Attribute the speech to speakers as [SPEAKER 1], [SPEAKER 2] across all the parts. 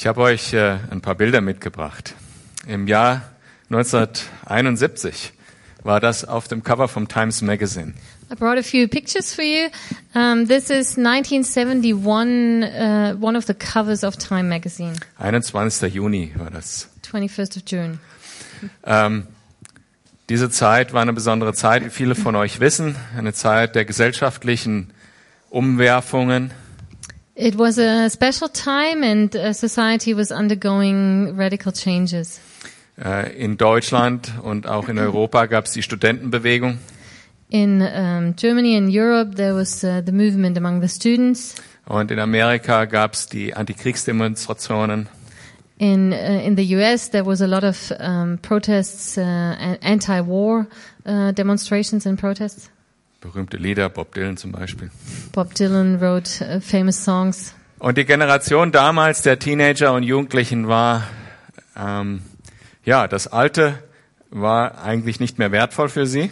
[SPEAKER 1] Ich habe euch äh, ein paar Bilder mitgebracht. Im Jahr 1971 war das auf dem Cover vom Times Magazine.
[SPEAKER 2] I brought a few pictures for you. Um, this is 1971, uh, one of the covers of Time magazine,
[SPEAKER 1] 21. Juni war das.
[SPEAKER 2] 21st of June.
[SPEAKER 1] Ähm, diese Zeit war eine besondere Zeit, wie viele von euch wissen, eine Zeit der gesellschaftlichen Umwerfungen.
[SPEAKER 2] It was a special time and uh, society was undergoing radical changes.
[SPEAKER 1] Äh, in Deutschland und auch in Europa gab es die Studentenbewegung.
[SPEAKER 2] In um, Germany and Europe, there was uh, the movement among the students.
[SPEAKER 1] Und in Amerika gab es die Antikriegsdemonstrationen.
[SPEAKER 2] In uh, in the U.S., there was a lot of um, protests, uh, an- anti-war uh, demonstrations and protests.
[SPEAKER 1] Berühmte Lieder, Bob Dylan zum Beispiel.
[SPEAKER 2] Bob Dylan wrote uh, famous songs.
[SPEAKER 1] Und die Generation damals der Teenager und Jugendlichen war, ähm, ja, das Alte war eigentlich nicht mehr wertvoll für sie.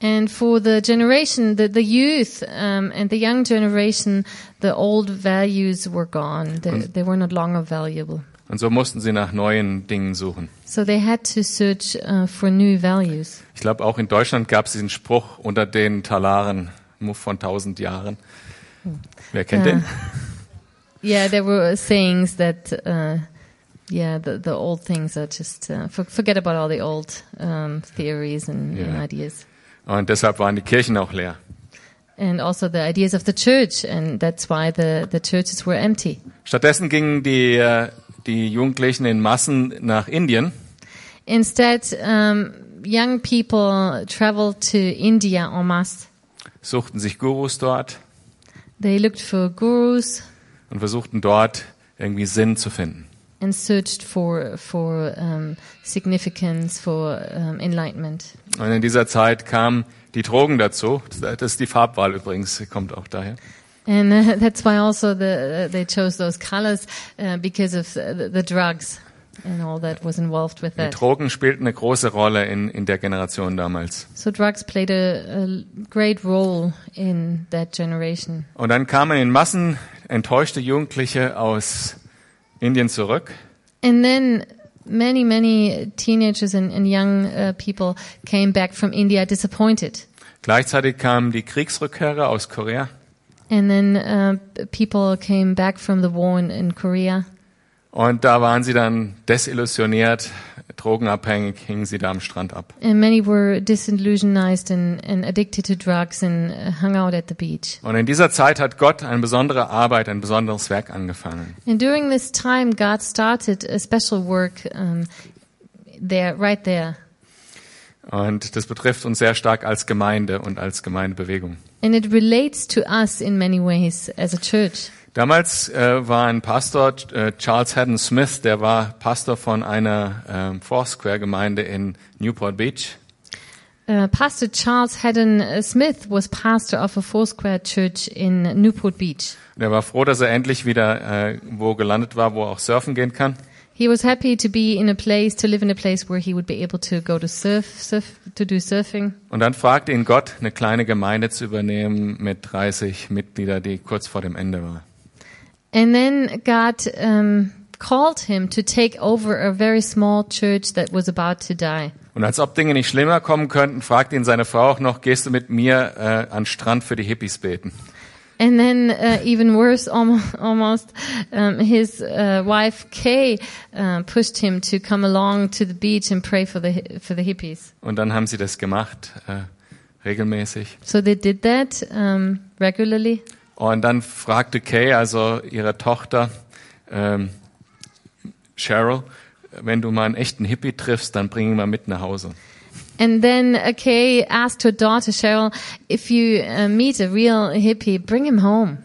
[SPEAKER 2] And for the generation, the, the youth um, and the young generation, the old values were gone. They, they were not longer valuable.
[SPEAKER 1] Und so mussten sie nach neuen Dingen suchen.
[SPEAKER 2] So they had to search uh, for new values.
[SPEAKER 1] Ich glaube, auch in Deutschland gab es diesen Spruch unter den Talaren Muff von tausend Jahren. Wer kennt
[SPEAKER 2] Ja.
[SPEAKER 1] den?
[SPEAKER 2] Yeah, there were sayings that, uh, yeah, the, the old things are just, uh, for, forget about all the old um, theories and, and
[SPEAKER 1] Yeah.
[SPEAKER 2] ideas.
[SPEAKER 1] Und deshalb waren die Kirchen auch leer.
[SPEAKER 2] And also the ideas of the church, and that's why the, the churches were empty.
[SPEAKER 1] Stattdessen gingen die, äh, die Jugendlichen in Massen nach Indien
[SPEAKER 2] Instead, um, young people traveled to India en masse.
[SPEAKER 1] suchten sich Gurus dort
[SPEAKER 2] They looked for gurus
[SPEAKER 1] und versuchten dort irgendwie Sinn zu finden.
[SPEAKER 2] and searched for for um, significance, for um, enlightenment.
[SPEAKER 1] Und in dieser Zeit kamen die Drogen dazu. Das ist die Farbwahl übrigens, kommt auch daher.
[SPEAKER 2] And uh, that's why also the, uh, they chose those colors uh, because of the, the drugs and all that was involved with
[SPEAKER 1] Die
[SPEAKER 2] that.
[SPEAKER 1] Drogen spielten eine große Rolle in, in der Generation damals.
[SPEAKER 2] So drugs played a, a great role in that generation.
[SPEAKER 1] Und dann kamen in Massen enttäuschte Jugendliche aus Indien zurück.
[SPEAKER 2] And then many, many teenagers and, and young uh, people came back from India disappointed.
[SPEAKER 1] Gleichzeitig kamen die Kriegsrückkehrer aus Korea.
[SPEAKER 2] And then uh, people came back from the war in, in Korea.
[SPEAKER 1] Und da waren sie dann desillusioniert, drogenabhängig, hingen sie da am Strand ab.
[SPEAKER 2] And many were disillusionized and, and addicted to drugs and uh, hung out at the beach.
[SPEAKER 1] Und in dieser Zeit hat Gott eine besondere Arbeit, ein besonderes Werk angefangen.
[SPEAKER 2] And during this time, God started a special work um, there, right there.
[SPEAKER 1] Und das betrifft uns sehr stark als Gemeinde und als Gemeindebewegung.
[SPEAKER 2] And it relates to us in many ways as a church.
[SPEAKER 1] Damals äh, war ein Pastor, äh, Charles Haddon Smith, der war Pastor von einer ähm, Foursquare-Gemeinde in Newport Beach.
[SPEAKER 2] Uh, pastor Charles Haddon uh, Smith was pastor of a Foursquare church in Newport Beach.
[SPEAKER 1] Und er war froh, dass er endlich wieder äh, wo gelandet war, wo er auch surfen gehen kann.
[SPEAKER 2] He was happy to be in a place, to live in a place where he would be able to go to surf, surf to do surfing.
[SPEAKER 1] Und dann fragte ihn Gott, eine kleine Gemeinde zu übernehmen mit 30 Mitgliedern, die kurz vor dem Ende war.
[SPEAKER 2] And then God um, called him to take over a very small church that was about to die.
[SPEAKER 1] Und als ob Dinge nicht schlimmer kommen könnten, fragte ihn seine Frau auch noch, gehst du mit mir äh, an den Strand für die Hippies beten?
[SPEAKER 2] And then, uh, even worse, almost, almost um, his uh, wife Kay uh, pushed him to come along to the beach and pray for the for the hippies.
[SPEAKER 1] Und dann haben sie das gemacht, äh, regelmäßig.
[SPEAKER 2] So they did that um, regularly.
[SPEAKER 1] Und dann fragte Kay, also ihre Tochter, ähm, Cheryl, wenn du mal einen echten Hippie triffst, dann bring ihn mal mit nach Hause.
[SPEAKER 2] And then uh, Kay asked her daughter Cheryl, "If you uh, meet a real hippie, bring him home."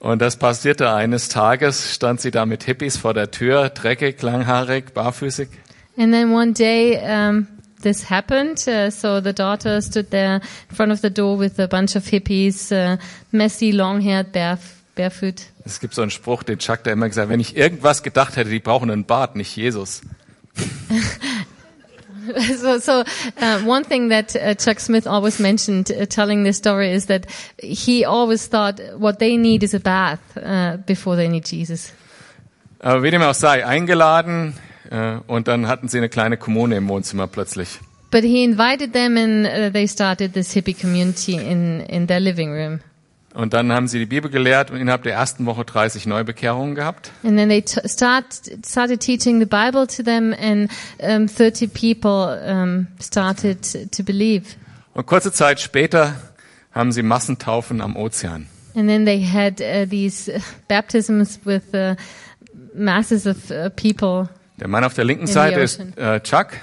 [SPEAKER 1] Und das passierte eines Tages, stand sie da mit Hippies vor der Tür, dreckig, langhaarig, barfüßig.
[SPEAKER 2] And then one day, um, this happened. Uh, so the daughter stood there in front of the door with a bunch of hippies, uh, messy, long-haired, bare, barefoot.
[SPEAKER 1] Es gibt so einen Spruch, den Chuck da immer gesagt, wenn ich irgendwas gedacht hätte, die brauchen einen Bart, nicht Jesus.
[SPEAKER 2] so, so uh, one thing that uh, Chuck Smith always mentioned, uh, telling this story, is that he always thought what they need is a bath uh, before they need Jesus.
[SPEAKER 1] Aber wie dem auch sei, eingeladen äh, und dann hatten sie eine kleine Kommune im Wohnzimmer plötzlich.
[SPEAKER 2] But he invited them and uh, they started this hippie community in, in their living room.
[SPEAKER 1] Und dann haben sie die Bibel gelehrt und innerhalb der ersten Woche 30 Neubekehrungen gehabt.
[SPEAKER 2] And then they start, started teaching the Bible to them and um, 30 people um, started to believe.
[SPEAKER 1] Und kurze Zeit später haben sie Massentaufen am Ozean.
[SPEAKER 2] And then they had uh, these uh, baptisms with uh, masses of uh, people.
[SPEAKER 1] Der Mann auf der linken Seite ist äh, Chuck,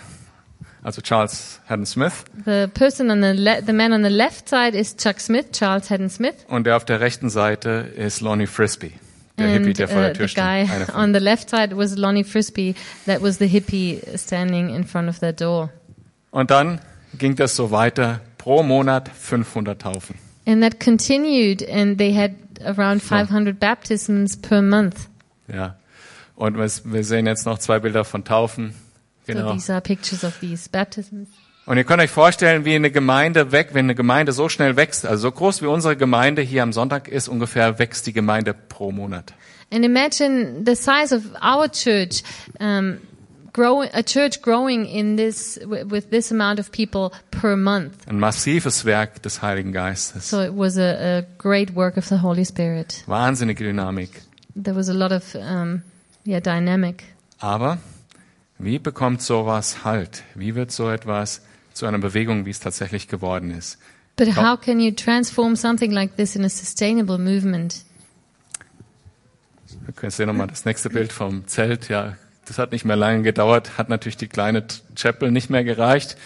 [SPEAKER 1] also Charles Haddon Smith.
[SPEAKER 2] The person on the the man on the left side is Chuck Smith, Charles Haddon Smith,
[SPEAKER 1] Und der auf der rechten Seite ist Lonnie Frisbee, der Hippie,
[SPEAKER 2] and
[SPEAKER 1] der vor der
[SPEAKER 2] uh,
[SPEAKER 1] Tür
[SPEAKER 2] the
[SPEAKER 1] steht.
[SPEAKER 2] guy
[SPEAKER 1] von-
[SPEAKER 2] on the left side was Lonnie Frisbee. That was the hippie standing in front of their door.
[SPEAKER 1] Und dann ging das so weiter, pro Monat 500 Taufen.
[SPEAKER 2] And that continued, and they had around 500 baptisms per month.
[SPEAKER 1] Ja. Und wir sehen jetzt noch zwei Bilder von Taufen.
[SPEAKER 2] So
[SPEAKER 1] Genau.
[SPEAKER 2] these are pictures of these baptisms.
[SPEAKER 1] Und ihr könnt euch vorstellen, wie eine Gemeinde weg, wenn eine Gemeinde so schnell wächst, also so groß wie unsere Gemeinde hier am Sonntag ist, ungefähr wächst die Gemeinde pro Monat.
[SPEAKER 2] And imagine the size of our church, um, grow, a church growing in this wi- with this amount of people per month.
[SPEAKER 1] Ein massives Werk des Heiligen Geistes.
[SPEAKER 2] So it was a, a great work of the Holy Spirit.
[SPEAKER 1] Wahnsinnige Dynamik.
[SPEAKER 2] There was a lot of um, yeah dynamic.
[SPEAKER 1] Aber wie bekommt sowas Halt? Wie wird so etwas zu einer Bewegung, wie es tatsächlich geworden ist?
[SPEAKER 2] But how can you transform something like this in a sustainable movement?
[SPEAKER 1] Wir können sehen nochmal das nächste Bild vom Zelt. Ja, das hat nicht mehr lange gedauert, hat natürlich die kleine Chapel nicht mehr gereicht.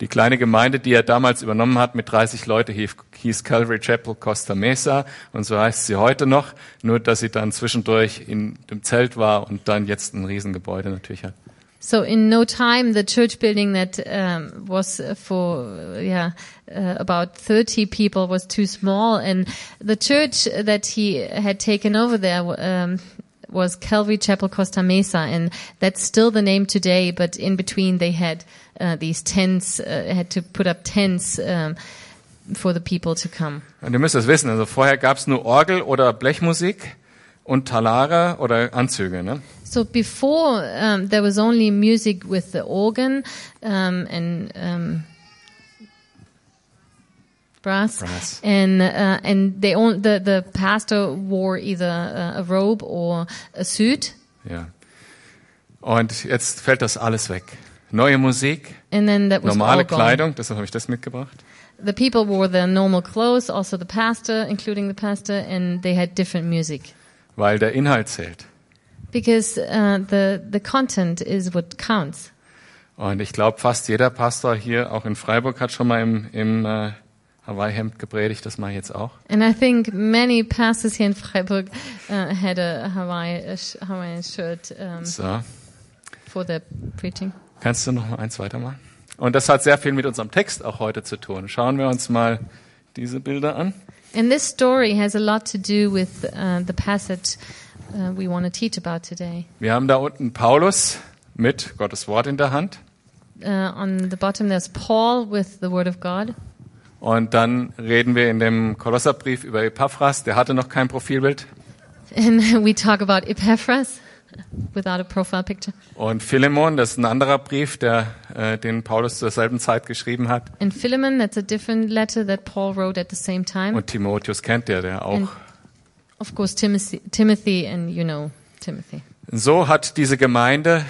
[SPEAKER 1] Die kleine Gemeinde, die er damals übernommen hat mit 30 Leute, hieß, hieß Calvary Chapel Costa Mesa und so heißt sie heute noch, nur dass sie dann zwischendurch in dem Zelt war und dann jetzt ein Riesengebäude natürlich hat.
[SPEAKER 2] So in no time, the church building that um, was for yeah uh, about thirty people was too small, and the church that he had taken over there um, was Calvary Chapel Costa Mesa, and that's still the name today. But in between, they had uh, these tents, uh, had to put up tents um, for the people to come.
[SPEAKER 1] Und ihr müsst das wissen, also vorher gab es nur Orgel oder Blechmusik und Talare oder Anzüge. Ne?
[SPEAKER 2] So before um, there was only music with the organ um, and um, brass,
[SPEAKER 1] Brass.
[SPEAKER 2] and uh, and they on, the the pastor wore either a robe or a suit,
[SPEAKER 1] Ja. Und jetzt fällt das alles weg. Neue Musik,
[SPEAKER 2] and then that was all
[SPEAKER 1] normale. Kleidung, deshalb habe ich das mitgebracht.
[SPEAKER 2] The people wore their normal clothes, also the pastor, including the pastor, and they had different music
[SPEAKER 1] weil der Inhalt zählt.
[SPEAKER 2] because uh, the the content is what counts.
[SPEAKER 1] Und ich glaube, fast jeder Pastor hier, auch in Freiburg, hat schon mal im, im äh, Hawaii-Hemd gepredigt. Das mache ich jetzt auch.
[SPEAKER 2] And I think many pastors here in Freiburg uh, had a Hawaii a Hawaiian shirt um,
[SPEAKER 1] So,
[SPEAKER 2] for their preaching.
[SPEAKER 1] kannst du noch mal eins weitermachen? Und das hat sehr viel mit unserem Text auch heute zu tun. Schauen wir uns mal diese Bilder an.
[SPEAKER 2] And this story has a lot to do with uh, the passage uh, we want to teach about today.
[SPEAKER 1] Wir haben da unten Paulus mit Gottes Wort in der Hand.
[SPEAKER 2] Uh, on the bottom, there's Paul with the Word of God.
[SPEAKER 1] Und dann reden wir in dem Kolosserbrief über Epaphras. Der hatte noch kein Profilbild.
[SPEAKER 2] And we talk about Epaphras without a profile picture.
[SPEAKER 1] Und Philemon, das ist ein anderer Brief, der, äh, den Paulus zur selben Zeit geschrieben hat.
[SPEAKER 2] And Philemon, that's a different letter that Paul wrote at the same time.
[SPEAKER 1] Und Timotheus kennt ihr, der auch.
[SPEAKER 2] And of course, Timothy, Timothy, and you know Timothy.
[SPEAKER 1] So hat diese Gemeinde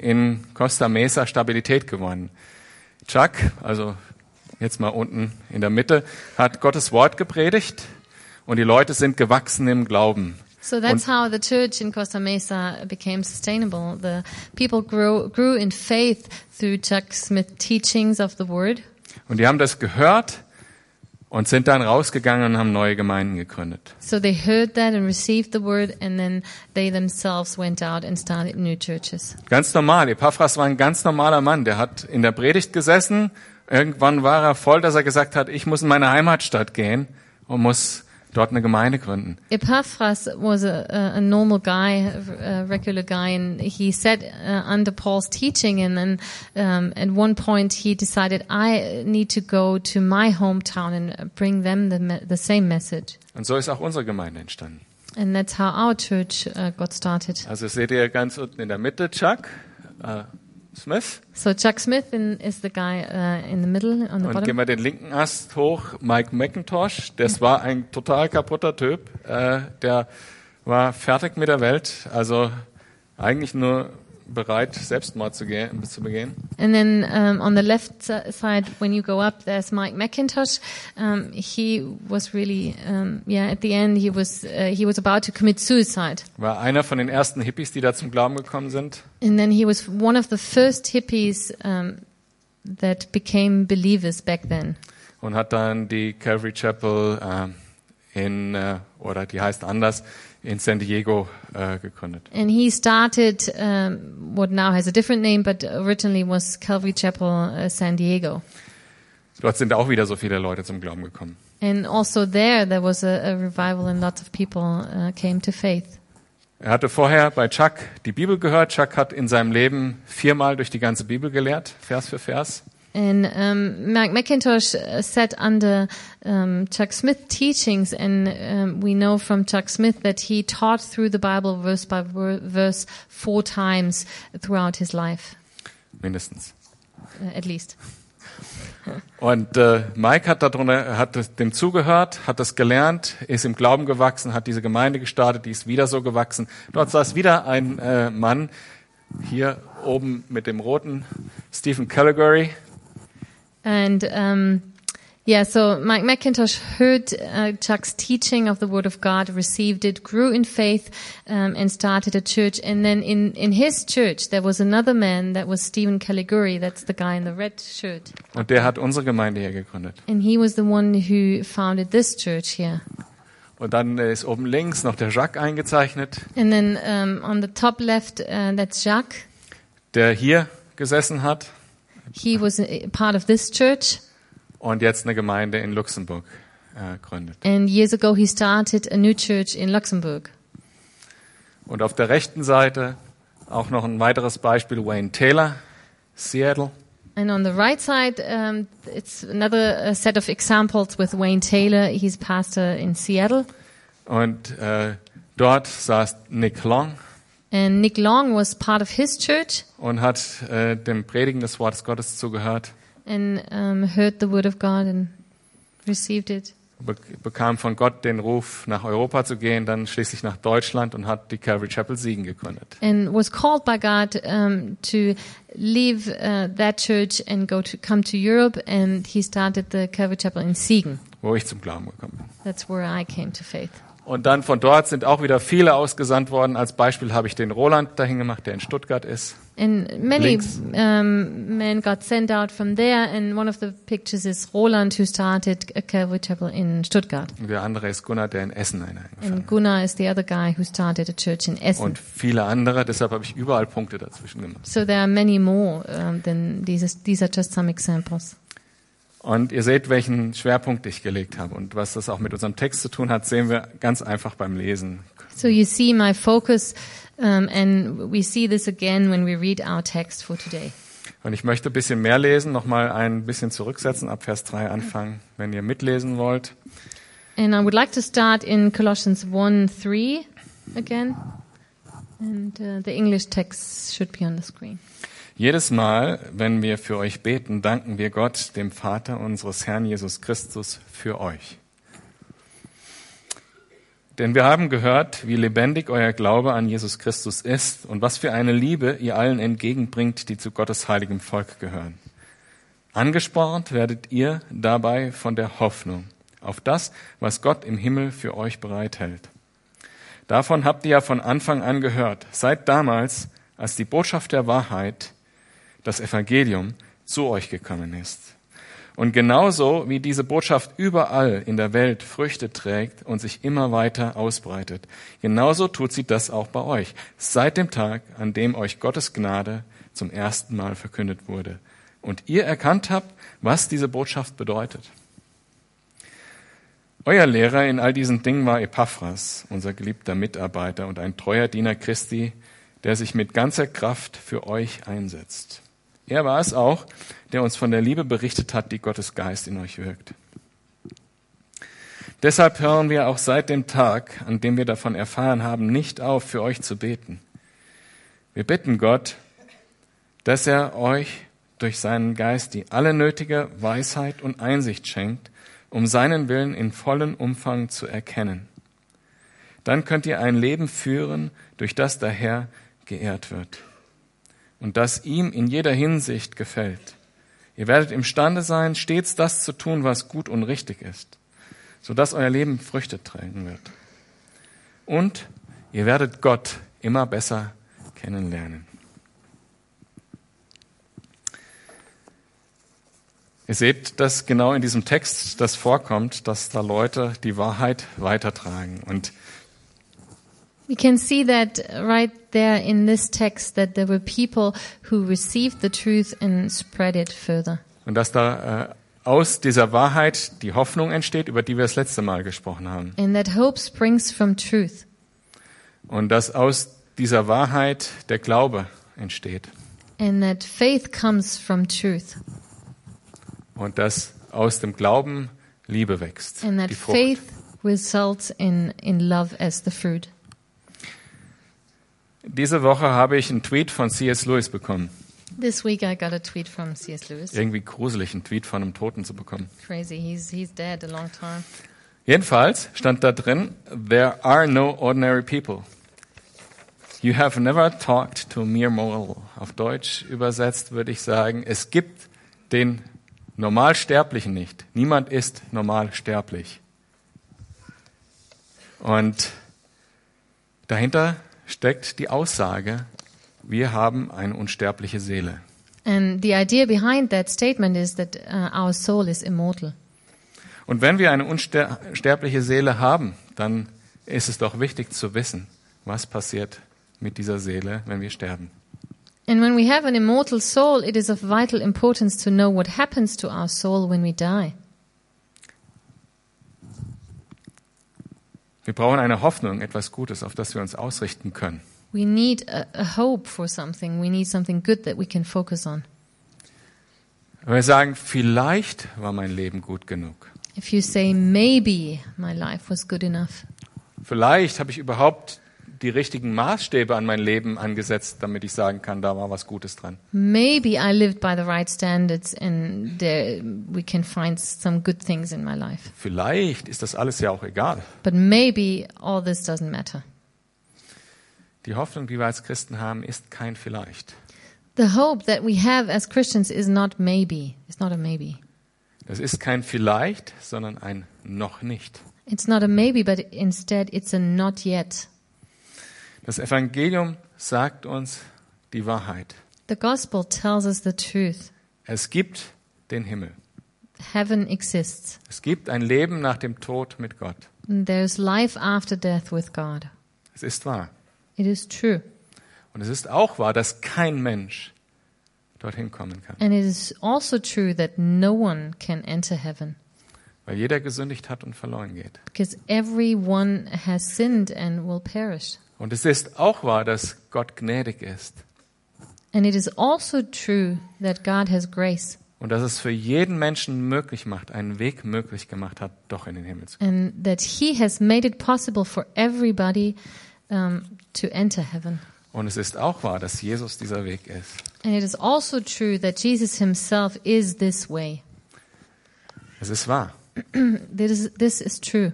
[SPEAKER 1] in Costa Mesa Stabilität gewonnen. Chuck, also jetzt mal unten in der Mitte, hat Gottes Wort gepredigt und die Leute sind gewachsen im Glauben.
[SPEAKER 2] So that's how the church in Costa Mesa became sustainable. The people grew, grew in faith through Chuck Smith teachings of the word.
[SPEAKER 1] Und die haben das gehört und sind dann rausgegangen und haben neue Gemeinden gegründet.
[SPEAKER 2] So they heard that and received the word and then they themselves went out and started new churches.
[SPEAKER 1] Ganz normal. Epaphras war ein ganz normaler Mann. Der hat in der Predigt gesessen. Irgendwann war er voll, dass er gesagt hat, ich muss in meine Heimatstadt gehen und muss dort eine Gemeinde gründen.
[SPEAKER 2] Epaphras was a, a, normal guy, a regular guy, and he sat uh, under Paul's teaching. And then um, at one point, he decided, I need to go to my hometown and bring them the, the same message.
[SPEAKER 1] Und so ist auch unsere Gemeinde entstanden.
[SPEAKER 2] And that's how our church uh, got started.
[SPEAKER 1] Also seht ihr ganz unten in der Mitte Chuck äh, Smith.
[SPEAKER 2] So Chuck Smith in, is the guy uh, in the middle on the
[SPEAKER 1] Und gehen
[SPEAKER 2] bottom.
[SPEAKER 1] wir den linken Ast hoch, Mike McIntosh. Das war ein total kaputter Typ. Äh, der war fertig mit der Welt. Also eigentlich nur bereit, Selbstmord zu, gehen, zu begehen.
[SPEAKER 2] And then um, on the left si- side, when you go up, there's Mike McIntosh. Um, he was really, um, yeah, at the end, he was uh, he was about to commit suicide,
[SPEAKER 1] War einer von den ersten Hippies, die da zum Glauben gekommen sind.
[SPEAKER 2] and then he was one of the first hippies um, that became believers back then.
[SPEAKER 1] und hat dann die Calvary Chapel äh, in, äh, oder die heißt anders, in San Diego äh, gegründet.
[SPEAKER 2] And he started um, what now has a different name, but originally was Calvary Chapel uh, San Diego.
[SPEAKER 1] Dort sind auch wieder so viele Leute zum Glauben gekommen.
[SPEAKER 2] And also there, there was a, a revival, and lots of people uh, came to faith.
[SPEAKER 1] Er hatte vorher bei Chuck die Bibel gehört. Chuck hat in seinem Leben viermal durch die ganze Bibel gelehrt, Vers für Vers.
[SPEAKER 2] And um, Mark McIntosh uh, sat under um, Chuck Smith teachings, and um, we know from Chuck Smith that he taught through the Bible verse by ver- verse four times throughout his life,
[SPEAKER 1] Mindestens.
[SPEAKER 2] uh, at least.
[SPEAKER 1] Und äh, Mike hat darunter, hat dem zugehört, hat das gelernt, ist im Glauben gewachsen, hat diese Gemeinde gestartet, die ist wieder so gewachsen. Dort saß wieder ein äh, Mann, hier oben mit dem roten, Stephen Calgary.
[SPEAKER 2] And um, yeah, so Mike McIntosh heard uh, Chuck's teaching of the Word of God, received it, grew in faith, um, and started a church. And then in, in his church, there was another man that was Stephen Caliguri. That's the guy in the red shirt.
[SPEAKER 1] Und der hat unsere Gemeinde hier gegründet.
[SPEAKER 2] And he was the one who founded this church here.
[SPEAKER 1] Und dann ist oben links noch der Jacques eingezeichnet,
[SPEAKER 2] And then um, on the top left, uh, that's Jacques.
[SPEAKER 1] der hier gesessen hat
[SPEAKER 2] He was part of this church.
[SPEAKER 1] und jetzt eine Gemeinde in Luxemburg äh, gründet.
[SPEAKER 2] And years ago, he started a new church in Luxembourg.
[SPEAKER 1] Und auf der rechten Seite auch noch ein weiteres Beispiel, Wayne Taylor, Seattle.
[SPEAKER 2] And on the right side, um, it's another uh, set of examples with Wayne Taylor. He's pastor in Seattle.
[SPEAKER 1] Und äh, dort saß Nick Long
[SPEAKER 2] And Nick Long was part of his church
[SPEAKER 1] und hat äh, dem Predigen des Wortes Gottes zugehört,
[SPEAKER 2] and um, heard the word of God and received it.
[SPEAKER 1] be bekam von Gott den Ruf, nach Europa zu gehen, dann schließlich nach Deutschland und hat die Calvary Chapel Siegen gegründet.
[SPEAKER 2] And was called by God um, to leave uh, that church and go to come to Europe. And he started the Calvary Chapel in Siegen.
[SPEAKER 1] wo ich zum Glauben gekommen bin.
[SPEAKER 2] That's where I came to faith.
[SPEAKER 1] Und dann von dort sind auch wieder viele ausgesandt worden. Als Beispiel habe ich den Roland dahin gemacht, der in Stuttgart ist.
[SPEAKER 2] And many um, men got sent out from there, and one of the pictures is Roland, who started a Calvary Chapel in Stuttgart.
[SPEAKER 1] Und der andere ist Gunnar, der in Essen eingefangen
[SPEAKER 2] And Gunnar is the other guy who started a church in Essen.
[SPEAKER 1] Und viele andere, deshalb habe ich überall Punkte dazwischen gemacht.
[SPEAKER 2] so there are many more um, than these. These are just some examples.
[SPEAKER 1] Und ihr seht, welchen Schwerpunkt ich gelegt habe. Und was das auch mit unserem Text zu tun hat, sehen wir ganz einfach beim Lesen.
[SPEAKER 2] So you see my focus, um, and we see this again when we read our text for today.
[SPEAKER 1] Und ich möchte ein bisschen mehr lesen, nochmal ein bisschen zurücksetzen, ab Vers 3 anfangen, wenn ihr mitlesen wollt.
[SPEAKER 2] And I would like to start in Colossians 1 3 again. And uh, the English text should be on the screen.
[SPEAKER 1] Jedes Mal, wenn wir für euch beten, danken wir Gott, dem Vater unseres Herrn Jesus Christus, für euch. Denn wir haben gehört, wie lebendig euer Glaube an Jesus Christus ist und was für eine Liebe ihr allen entgegenbringt, die zu Gottes heiligem Volk gehören. Angespornt werdet ihr dabei von der Hoffnung auf das, was Gott im Himmel für euch bereithält. Davon habt ihr ja von Anfang an gehört, seit damals, als die Botschaft der Wahrheit, das Evangelium, zu euch gekommen ist. Und genauso wie diese Botschaft überall in der Welt Früchte trägt und sich immer weiter ausbreitet, genauso tut sie das auch bei euch, seit dem Tag, an dem euch Gottes Gnade zum ersten Mal verkündet wurde und ihr erkannt habt, was diese Botschaft bedeutet. Euer Lehrer in all diesen Dingen war Epaphras, unser geliebter Mitarbeiter und ein treuer Diener Christi, der sich mit ganzer Kraft für euch einsetzt. Er war es auch, der uns von der Liebe berichtet hat, die Gottes Geist in euch wirkt. Deshalb hören wir auch seit dem Tag, an dem wir davon erfahren haben, nicht auf, für euch zu beten. Wir bitten Gott, dass er euch durch seinen Geist die alle nötige Weisheit und Einsicht schenkt, um seinen Willen in vollen Umfang zu erkennen. Dann könnt ihr ein Leben führen, durch das der Herr geehrt wird und das ihm in jeder Hinsicht gefällt. Ihr werdet imstande sein, stets das zu tun, was gut und richtig ist, sodass euer Leben Früchte tragen wird. Und ihr werdet Gott immer besser kennenlernen. Ihr seht, dass genau in diesem Text das vorkommt, dass da Leute die Wahrheit weitertragen. Und
[SPEAKER 2] We can see that right there in this text that there were people who received the truth and spread it further.
[SPEAKER 1] Und dass da äh, aus dieser Wahrheit die Hoffnung entsteht, über die wir das letzte Mal gesprochen haben.
[SPEAKER 2] And that hope springs from truth.
[SPEAKER 1] Und dass aus dieser Wahrheit der Glaube entsteht.
[SPEAKER 2] And that faith comes from truth.
[SPEAKER 1] Und dass aus dem Glauben Liebe wächst.
[SPEAKER 2] And that faith results in, in love as the fruit.
[SPEAKER 1] Diese Woche habe ich einen Tweet von C.S. Lewis bekommen.
[SPEAKER 2] This week I got a tweet from C.S. Lewis.
[SPEAKER 1] Irgendwie gruselig, einen Tweet von einem Toten zu bekommen.
[SPEAKER 2] Crazy. He's, he's dead a long time.
[SPEAKER 1] Jedenfalls stand da drin, there are no ordinary people. You have never talked to a mere mortal. Auf Deutsch übersetzt würde ich sagen, es gibt den Normalsterblichen nicht. Niemand ist normalsterblich. Und dahinter steckt die Aussage, wir haben eine unsterbliche Seele.
[SPEAKER 2] And the idea behind that statement is that uh, our soul is immortal.
[SPEAKER 1] Und wenn wir eine unsterbliche Seele haben, dann ist es doch wichtig zu wissen, was passiert mit dieser Seele, wenn wir sterben.
[SPEAKER 2] And when we have an immortal soul, it is of vital importance to know what happens to our soul when we die.
[SPEAKER 1] Wir brauchen eine Hoffnung, etwas Gutes, auf das wir uns ausrichten können.
[SPEAKER 2] We need a, a hope for something. We need something good that we can focus on.
[SPEAKER 1] Wenn wir sagen, vielleicht war mein Leben gut genug.
[SPEAKER 2] If you say, maybe my life was good enough,
[SPEAKER 1] Vielleicht habe ich überhaupt die richtigen Maßstäbe an mein Leben angesetzt, damit ich sagen kann, da war was Gutes dran.
[SPEAKER 2] maybe I lived by the right standards and there we can find some good things in my life.
[SPEAKER 1] Vielleicht ist das alles ja auch egal.
[SPEAKER 2] But maybe all this doesn't matter.
[SPEAKER 1] Die Hoffnung, die wir als Christen haben, ist kein vielleicht.
[SPEAKER 2] The hope that we have as Christians is not maybe. It's not a maybe.
[SPEAKER 1] Das ist kein vielleicht, sondern ein noch nicht.
[SPEAKER 2] It's not a maybe, but instead it's a not yet.
[SPEAKER 1] Das Evangelium sagt uns die Wahrheit.
[SPEAKER 2] The gospel tells us the truth.
[SPEAKER 1] Es gibt den Himmel.
[SPEAKER 2] Heaven exists.
[SPEAKER 1] Es gibt ein Leben nach dem Tod mit Gott.
[SPEAKER 2] And there's life after death with God.
[SPEAKER 1] Es ist wahr.
[SPEAKER 2] It is true.
[SPEAKER 1] Und es ist auch wahr, dass kein Mensch dorthin kommen kann,
[SPEAKER 2] And it is also true that no one can enter heaven
[SPEAKER 1] weil jeder gesündigt hat und verloren geht.
[SPEAKER 2] because everyone has sinned and will perish.
[SPEAKER 1] Und es ist auch wahr, dass Gott gnädig ist
[SPEAKER 2] And it is also true that God has grace
[SPEAKER 1] und dass es für jeden Menschen möglich macht, einen Weg möglich gemacht hat, doch in den Himmel zu kommen.
[SPEAKER 2] and that He has made it possible for everybody um, to enter heaven.
[SPEAKER 1] Und es ist auch wahr, dass Jesus dieser Weg ist.
[SPEAKER 2] And it is also true that Jesus Himself is this way.
[SPEAKER 1] Es ist wahr.
[SPEAKER 2] This is, this is true.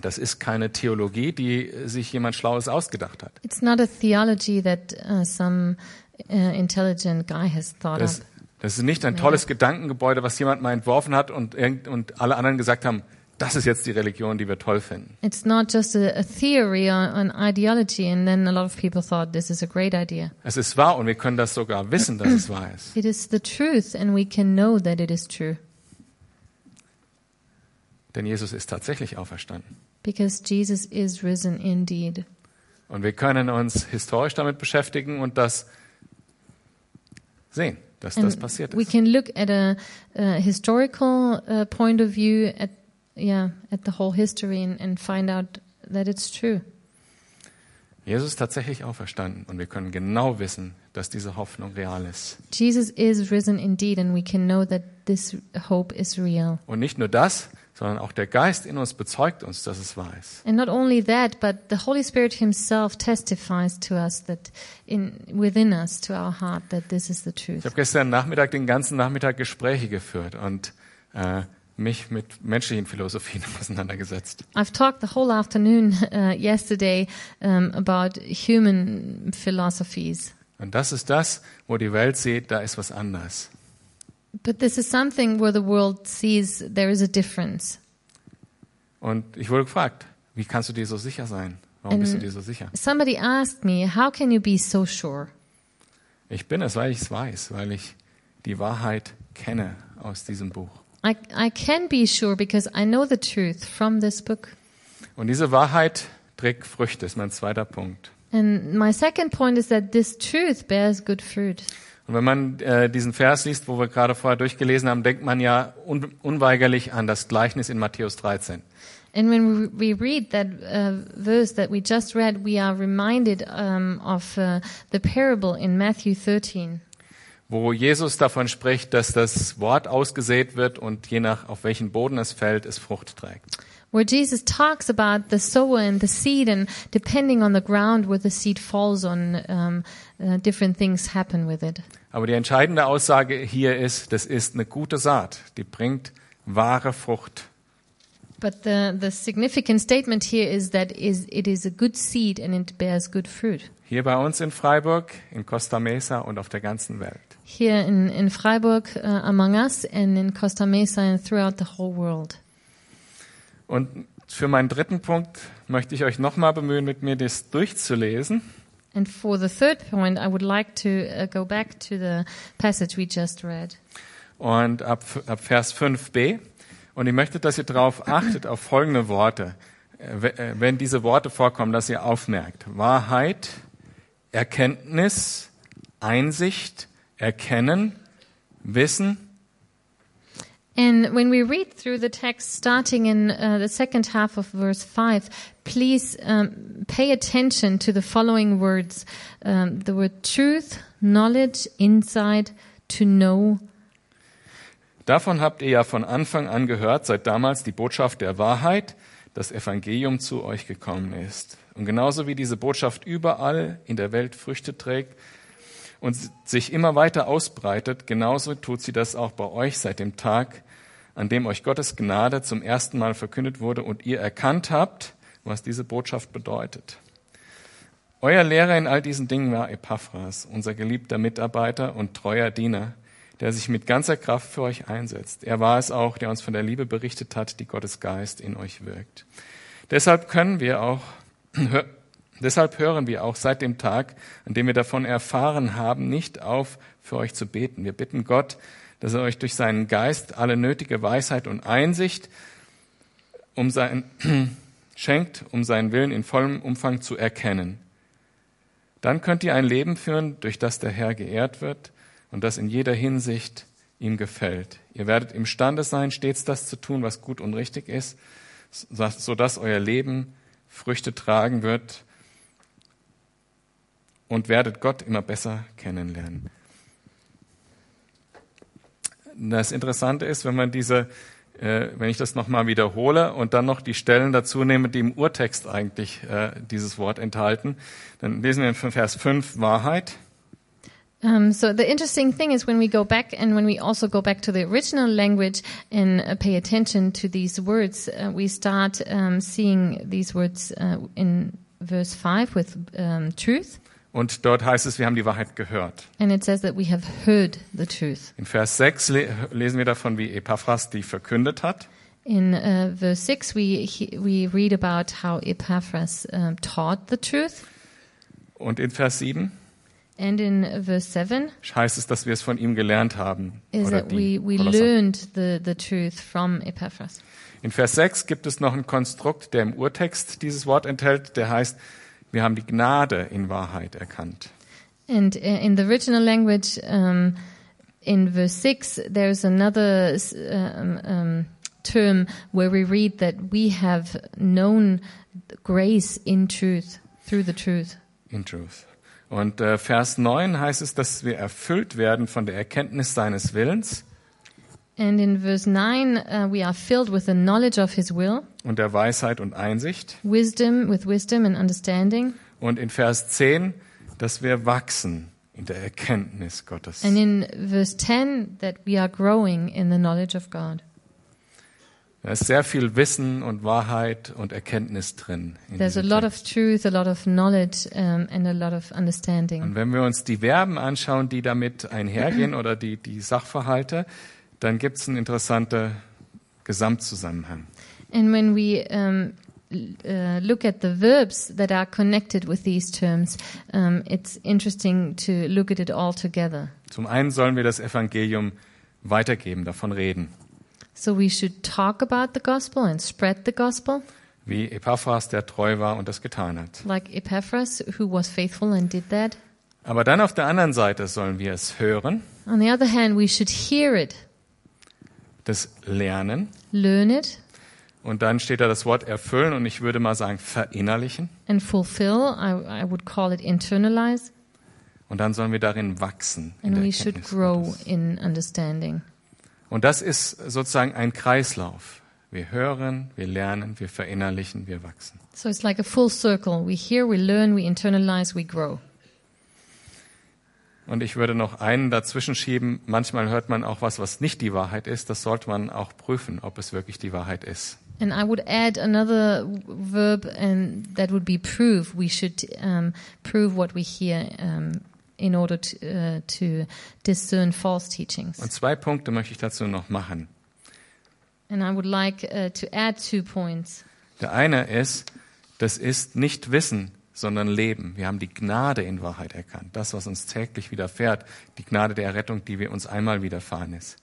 [SPEAKER 1] Das ist keine Theologie, die sich jemand Schlaues ausgedacht hat.
[SPEAKER 2] It's not a theology that uh, some uh, intelligent guy has thought
[SPEAKER 1] Das,
[SPEAKER 2] up.
[SPEAKER 1] das ist nicht ein tolles Gedankengebäude, was jemand mal entworfen hat und, und alle anderen gesagt haben, das ist jetzt die Religion, die wir toll finden.
[SPEAKER 2] It's not just a, a theory or an ideology, and then a lot of people thought this is a great idea.
[SPEAKER 1] Es ist wahr und wir können das sogar wissen, dass es wahr ist.
[SPEAKER 2] It is the truth, and we can know that it is true
[SPEAKER 1] Denn Jesus ist tatsächlich auferstanden.
[SPEAKER 2] Because Jesus is risen indeed.
[SPEAKER 1] Und wir können uns historisch damit beschäftigen und das sehen, dass das
[SPEAKER 2] And
[SPEAKER 1] passiert
[SPEAKER 2] we
[SPEAKER 1] ist.
[SPEAKER 2] can look at a, a historical uh, point of view at yeah at the whole history and, and find out that it's true.
[SPEAKER 1] Jesus ist tatsächlich auferstanden und wir können genau wissen, dass diese Hoffnung real ist.
[SPEAKER 2] Jesus is risen indeed, and we can know that this hope is real.
[SPEAKER 1] Und nicht nur das, sondern auch der Geist in uns bezeugt uns, dass es wahr ist.
[SPEAKER 2] And not only that, but the Holy Spirit Himself testifies to us that in within us, to our heart, that this is the truth.
[SPEAKER 1] Ich habe gestern Nachmittag den ganzen Nachmittag Gespräche geführt und äh, mich mit menschlichen Philosophien auseinandergesetzt.
[SPEAKER 2] I've talked the whole afternoon uh, yesterday um, about human philosophies.
[SPEAKER 1] Und das ist das, wo die Welt sieht, da ist was anders.
[SPEAKER 2] But this is something where the world sees there is a difference.
[SPEAKER 1] Und ich wurde gefragt, wie kannst du dir so sicher sein? Warum bist du dir so sicher?
[SPEAKER 2] Somebody asked me, How can you be so sure?
[SPEAKER 1] Ich bin es, weil ich es weiß, weil ich die Wahrheit kenne aus diesem Buch.
[SPEAKER 2] I, I can be sure because I know the truth from this book.
[SPEAKER 1] Und diese Wahrheit trägt Früchte, ist mein zweiter Punkt.
[SPEAKER 2] And my second point is that this truth bears good fruit.
[SPEAKER 1] Und wenn man äh, diesen Vers liest, wo wir gerade vorher durchgelesen haben, denkt man ja un unweigerlich an das Gleichnis in Matthäus 13.
[SPEAKER 2] And when we read that uh, verse that we just read, we are reminded um, of uh, the parable in Matthew 13,
[SPEAKER 1] wo Jesus davon spricht, dass das Wort ausgesät wird und je nach auf welchen Boden es fällt, es Frucht trägt.
[SPEAKER 2] Where Jesus talks about the sower and the seed, and depending on the ground where the seed falls on, um, uh, different things happen with it.
[SPEAKER 1] Aber die entscheidende Aussage hier ist, das ist eine gute Saat, die bringt wahre Frucht.
[SPEAKER 2] But the, the significant statement here is that is, it is a good seed and it bears good fruit.
[SPEAKER 1] Hier bei uns in Freiburg, in Costa Mesa und auf der ganzen Welt.
[SPEAKER 2] Here in, in Freiburg, uh, among us, and in Costa Mesa and throughout the whole world.
[SPEAKER 1] Und für meinen dritten Punkt möchte ich euch nochmal bemühen, mit mir das durchzulesen.
[SPEAKER 2] And for the third point, I would like to uh, go back to the passage we just read.
[SPEAKER 1] Und ab, ab Vers 5b. Und ich möchte, dass ihr darauf achtet, auf folgende Worte. Äh, äh, Wenn diese Worte vorkommen, dass ihr aufmerkt. Wahrheit, Erkenntnis, Einsicht, Erkennen, Wissen,
[SPEAKER 2] And when we read through the text starting in uh, the second half of verse 5, please um, pay attention to the following words. Um, the word truth, knowledge, insight, to know.
[SPEAKER 1] Davon habt ihr ja von Anfang an gehört, seit damals die Botschaft der Wahrheit, das Evangelium zu euch gekommen ist. Und genauso wie diese Botschaft überall in der Welt Früchte trägt und sich immer weiter ausbreitet, genauso tut sie das auch bei euch seit dem Tag, an dem euch Gottes Gnade zum ersten Mal verkündet wurde und ihr erkannt habt, was diese Botschaft bedeutet. Euer Lehrer in all diesen Dingen war Epaphras, unser geliebter Mitarbeiter und treuer Diener, der sich mit ganzer Kraft für euch einsetzt. Er war es auch, der uns von der Liebe berichtet hat, die Gottes Geist in euch wirkt. Deshalb können wir auch, deshalb hören wir auch seit dem Tag, an dem wir davon erfahren haben, nicht auf, für euch zu beten. Wir bitten Gott, dass er euch durch seinen Geist alle nötige Weisheit und Einsicht um sein, schenkt, um seinen Willen in vollem Umfang zu erkennen. Dann könnt ihr ein Leben führen, durch das der Herr geehrt wird und das in jeder Hinsicht ihm gefällt. Ihr werdet imstande sein, stets das zu tun, was gut und richtig ist, so dass euer Leben Früchte tragen wird und werdet Gott immer besser kennenlernen. Das Interessante ist, wenn man diese, äh, wenn ich das nochmal wiederhole und dann noch die Stellen dazu nehme, die im Urtext eigentlich äh, dieses Wort enthalten, dann lesen wir in Vers 5 Wahrheit.
[SPEAKER 2] Um, so the interesting thing is when we go back and when we also go back to the original language and uh, pay attention to these words, uh, we start um, seeing these words uh, in verse 5 with um, truth.
[SPEAKER 1] Und dort heißt es, wir haben die Wahrheit gehört.
[SPEAKER 2] And it says that we have heard the truth.
[SPEAKER 1] In Vers 6 le lesen wir davon, wie Epaphras die verkündet hat.
[SPEAKER 2] In uh, verse 6, we, he, we read about how Epaphras um, taught the truth.
[SPEAKER 1] Und in Vers 7
[SPEAKER 2] And in verse 7
[SPEAKER 1] heißt es, dass wir es von ihm gelernt haben.
[SPEAKER 2] is that
[SPEAKER 1] die
[SPEAKER 2] we, we learned the, the truth from Epaphras.
[SPEAKER 1] In Vers 6 gibt es noch ein Konstrukt, der im Urtext dieses Wort enthält, der heißt, wir haben die Gnade in Wahrheit erkannt.
[SPEAKER 2] And uh, in the original language, um, in verse 6, there's another um, um, term where we read that we have known grace in truth, through the truth.
[SPEAKER 1] In truth. Und äh, Vers 9 heißt es, dass wir erfüllt werden von der Erkenntnis seines Willens.
[SPEAKER 2] And in verse 9, uh, we are filled with the knowledge of his will,
[SPEAKER 1] und der Weisheit und Einsicht.
[SPEAKER 2] wisdom with wisdom and understanding.
[SPEAKER 1] Und in Vers 10, dass wir wachsen in der Erkenntnis Gottes.
[SPEAKER 2] And in verse 10, that we are growing in the knowledge of God.
[SPEAKER 1] Da ist sehr viel Wissen und Wahrheit und Erkenntnis drin. in
[SPEAKER 2] There's a lot
[SPEAKER 1] Text.
[SPEAKER 2] of truth, a lot of knowledge, um, and a lot of understanding.
[SPEAKER 1] Und wenn wir uns die Verben anschauen, die damit einhergehen oder die, die Sachverhalte, dann gibt es einen interessanten Gesamtzusammenhang.
[SPEAKER 2] And when we um, uh, look at the verbs that are connected with these terms, um, it's interesting to look at it all together.
[SPEAKER 1] Zum einen sollen wir das Evangelium weitergeben, davon reden,
[SPEAKER 2] So we should talk about the gospel and spread the gospel,
[SPEAKER 1] wie Epaphras, der treu war und das getan hat.
[SPEAKER 2] like Epaphras, who was faithful and did that.
[SPEAKER 1] Aber dann auf der anderen Seite sollen wir es hören,
[SPEAKER 2] On the other hand, we should hear it,
[SPEAKER 1] das lernen
[SPEAKER 2] learn it,
[SPEAKER 1] und dann steht da das Wort erfüllen und ich würde mal sagen verinnerlichen
[SPEAKER 2] and fulfill. I, I would call it internalize.
[SPEAKER 1] und dann sollen wir darin wachsen.
[SPEAKER 2] And we should grow in understanding.
[SPEAKER 1] Und das ist sozusagen ein Kreislauf. Wir hören, wir lernen, wir verinnerlichen, wir wachsen.
[SPEAKER 2] So it's like a full circle. We hear, we learn, we internalize, we grow.
[SPEAKER 1] Und ich würde noch einen dazwischen schieben. Manchmal hört man auch was, was nicht die Wahrheit ist. Das sollte man auch prüfen, ob es wirklich die Wahrheit ist.
[SPEAKER 2] And I would add another verb, and that would be prove. We should um, prove what we hear um, in order to, uh, to discern false teachings.
[SPEAKER 1] Und zwei Punkte möchte ich dazu noch machen.
[SPEAKER 2] And I would like uh, to add two points.
[SPEAKER 1] Der eine ist, das ist nicht Wissen, sondern Leben. Wir haben die Gnade in Wahrheit erkannt. Das, was uns täglich widerfährt, die Gnade der Errettung, die wir uns einmal widerfahren ist.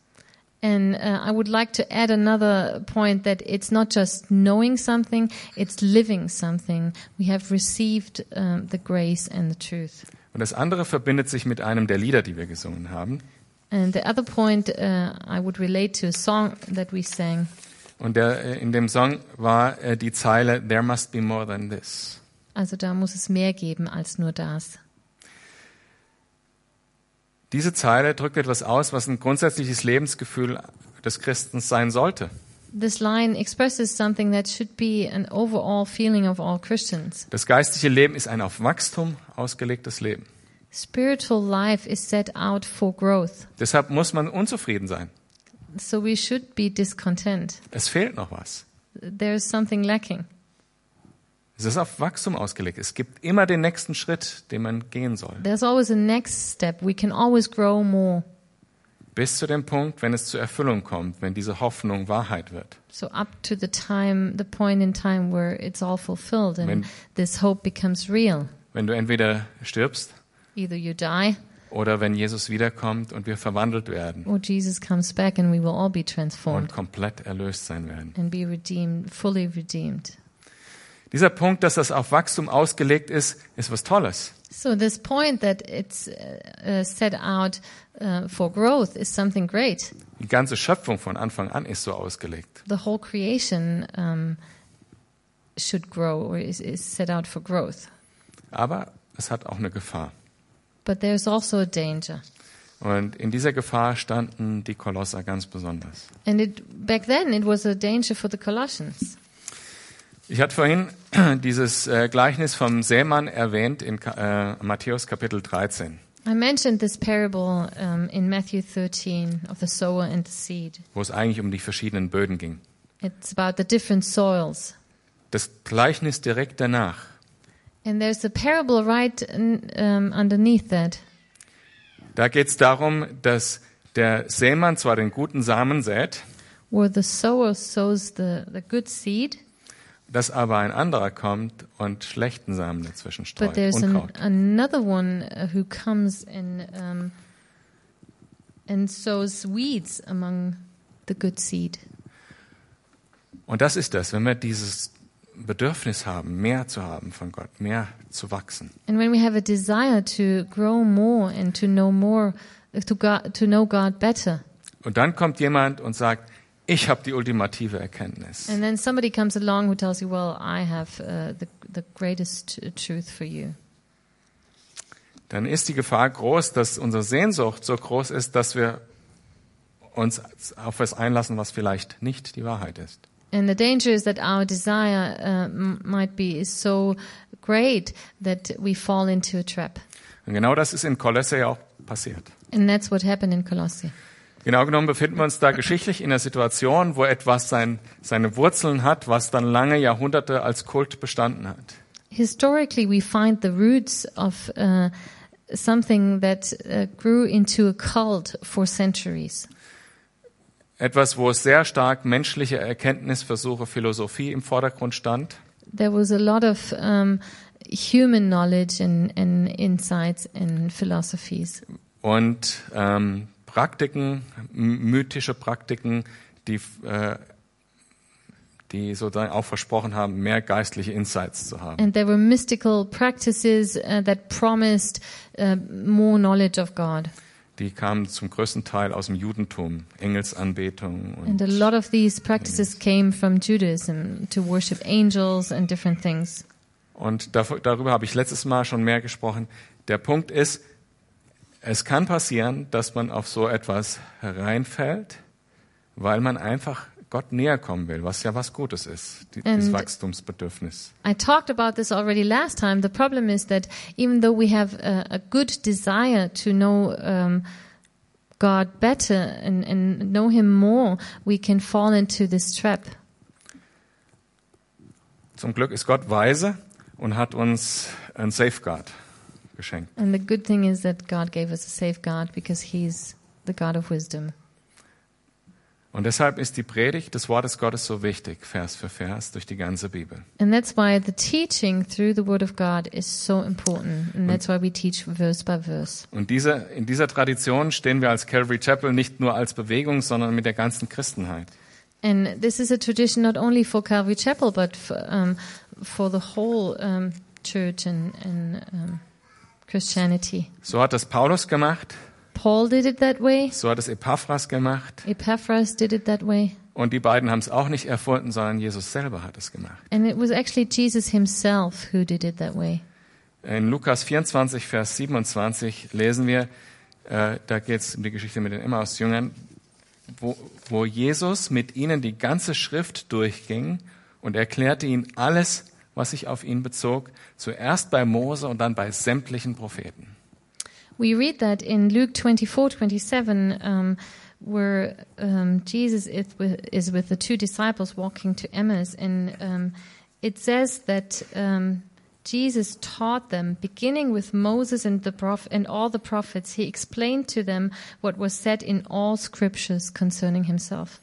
[SPEAKER 2] And uh, I would like to add another point that it's not just knowing something, it's living something. We have received um, the grace and the truth.
[SPEAKER 1] Und das andere verbindet sich mit einem der Lieder, die wir gesungen haben.
[SPEAKER 2] And the other point uh, I would relate to a song that we sang.
[SPEAKER 1] Und der, äh, in dem Song war äh, die Zeile, There must be more than this.
[SPEAKER 2] Also da muss es mehr geben als nur das.
[SPEAKER 1] Diese Zeile drückt etwas aus, was ein grundsätzliches Lebensgefühl des Christens sein sollte.
[SPEAKER 2] This line expresses something that should be an overall feeling of all Christians.
[SPEAKER 1] Das geistliche Leben ist ein auf Wachstum ausgelegtes Leben.
[SPEAKER 2] Spiritual life is set out for growth.
[SPEAKER 1] Deshalb muss man unzufrieden sein.
[SPEAKER 2] So we should be discontent.
[SPEAKER 1] Es fehlt noch was.
[SPEAKER 2] There's something lacking.
[SPEAKER 1] Es ist auf Wachstum ausgelegt. Es gibt immer den nächsten Schritt, den man gehen soll.
[SPEAKER 2] There's always a next step. We can always grow more.
[SPEAKER 1] Bis zu dem Punkt, wenn es zur Erfüllung kommt, wenn diese Hoffnung Wahrheit wird.
[SPEAKER 2] So up to the time, the point in time where it's all fulfilled and
[SPEAKER 1] Wenn-
[SPEAKER 2] this hope becomes real.
[SPEAKER 1] Wenn du entweder stirbst
[SPEAKER 2] Either you die
[SPEAKER 1] oder wenn Jesus wiederkommt und wir verwandelt werden
[SPEAKER 2] or Jesus comes back and we will all be
[SPEAKER 1] und
[SPEAKER 2] transformed
[SPEAKER 1] komplett erlöst sein werden.
[SPEAKER 2] and be redeemed, fully redeemed.
[SPEAKER 1] Dieser Punkt, dass das auf Wachstum ausgelegt ist, ist was Tolles.
[SPEAKER 2] So this point that it's uh, uh, set out uh, for growth is something great.
[SPEAKER 1] Die ganze Schöpfung von Anfang an ist so ausgelegt.
[SPEAKER 2] The whole creation um, should grow or is, is set out for growth.
[SPEAKER 1] Aber es hat auch eine Gefahr.
[SPEAKER 2] But there's also a danger.
[SPEAKER 1] Und in dieser Gefahr standen die Kolosser ganz besonders.
[SPEAKER 2] And it, back then it was a danger for the Colossians.
[SPEAKER 1] Ich hatte vorhin dieses äh, Gleichnis vom Sämann erwähnt in äh, Matthäus Kapitel 13,
[SPEAKER 2] I mentioned this parable um, in Matthew 13 of the sower and the seed.
[SPEAKER 1] wo es eigentlich um die verschiedenen Böden ging.
[SPEAKER 2] It's about the different soils.
[SPEAKER 1] Das Gleichnis direkt danach
[SPEAKER 2] And there's a parable right um, underneath that.
[SPEAKER 1] Da geht es darum, dass der Sämann zwar den guten Samen sät,
[SPEAKER 2] where the sower sows the, the good seed,
[SPEAKER 1] dass aber ein anderer kommt und schlechten Samen dazwischen
[SPEAKER 2] but
[SPEAKER 1] streut.
[SPEAKER 2] there's an,
[SPEAKER 1] Unkraut.
[SPEAKER 2] another one uh, who comes and um, and sows weeds among the good seed.
[SPEAKER 1] Und das ist das, wenn wir dieses Bedürfnis haben, mehr zu haben von Gott, mehr zu wachsen,
[SPEAKER 2] And when we have a desire to grow more and to know more, to God, to know God better,
[SPEAKER 1] Und dann kommt jemand und sagt, ich habe die ultimative Erkenntnis.
[SPEAKER 2] and then somebody comes along who tells you, "Well, I have uh, the the greatest truth for you,"
[SPEAKER 1] Dann ist die Gefahr groß, dass unsere Sehnsucht so groß ist, dass wir uns auf etwas einlassen, was vielleicht nicht die Wahrheit ist.
[SPEAKER 2] And the danger is that our desire uh, might be is so great that we fall into a trap.
[SPEAKER 1] Und genau das ist in Kolosse ja auch passiert.
[SPEAKER 2] And that's what happened in Colossae.
[SPEAKER 1] Genau genommen befinden wir uns da geschichtlich in einer Situation, wo etwas sein, seine Wurzeln hat, was dann lange Jahrhunderte als Kult bestanden hat.
[SPEAKER 2] Historically, we find the roots of uh, something that uh, grew into a cult for centuries.
[SPEAKER 1] Etwas, wo sehr stark menschliche Erkenntnisversuche, Philosophie im Vordergrund stand.
[SPEAKER 2] There was a lot of um, human knowledge and, and insights and philosophies.
[SPEAKER 1] und ähm, Praktiken, mythische Praktiken, die, äh, die sozusagen auch versprochen haben, mehr geistliche Insights zu haben.
[SPEAKER 2] And there were mystical practices uh, that promised uh, more knowledge of God.
[SPEAKER 1] Die kamen zum größten Teil aus dem Judentum, Engelsanbetung
[SPEAKER 2] And a
[SPEAKER 1] und,
[SPEAKER 2] lot of these practices came from Judaism to worship angels and different things.
[SPEAKER 1] und darüber habe ich letztes Mal schon mehr gesprochen. Der Punkt ist, es kann passieren, dass man auf so etwas hereinfällt, weil man einfach Gott näher kommen will, was ja was Gutes ist, die, dieses Wachstumsbedürfnis.
[SPEAKER 2] I talked about this already last time. The problem is that even though we have a, a good desire to know um, God better and, and know Him more, we can fall into this trap.
[SPEAKER 1] Zum Glück ist Gott weise und hat uns ein Safeguard geschenkt.
[SPEAKER 2] And the good thing is that God gave us a safeguard because He's the God of wisdom.
[SPEAKER 1] Und deshalb ist die Predigt des Wortes Gottes so wichtig, Vers für Vers, durch die ganze Bibel.
[SPEAKER 2] And that's why the teaching through the Word of God is so important. And that's why we teach verse by verse.
[SPEAKER 1] Und diese, in dieser Tradition stehen wir als Calvary Chapel nicht nur als Bewegung, sondern mit der ganzen Christenheit.
[SPEAKER 2] And this is a tradition not only for Calvary Chapel, but for, um, for the whole um, church and, and um, Christianity.
[SPEAKER 1] So hat das Paulus gemacht,
[SPEAKER 2] Paul did it that way.
[SPEAKER 1] so hat es Epaphras gemacht.
[SPEAKER 2] Epaphras did it that way.
[SPEAKER 1] Und die beiden haben es auch nicht erfunden, sondern Jesus selber hat es gemacht.
[SPEAKER 2] And it was actually Jesus himself who did it that way.
[SPEAKER 1] In Lukas 24, Vers 27 lesen wir, äh, da geht es um die Geschichte mit den Emmaus-Jüngern, wo, wo Jesus mit ihnen die ganze Schrift durchging und erklärte ihnen alles, was sich auf ihn bezog, zuerst bei Mose und dann bei sämtlichen Propheten.
[SPEAKER 2] We read that in Luke 24, 27, um, where um, Jesus is with, is with the two disciples walking to Emmaus, and um, it says that um, Jesus taught them, beginning with Moses and the proph- and all the prophets. He explained to them what was said in all scriptures concerning himself.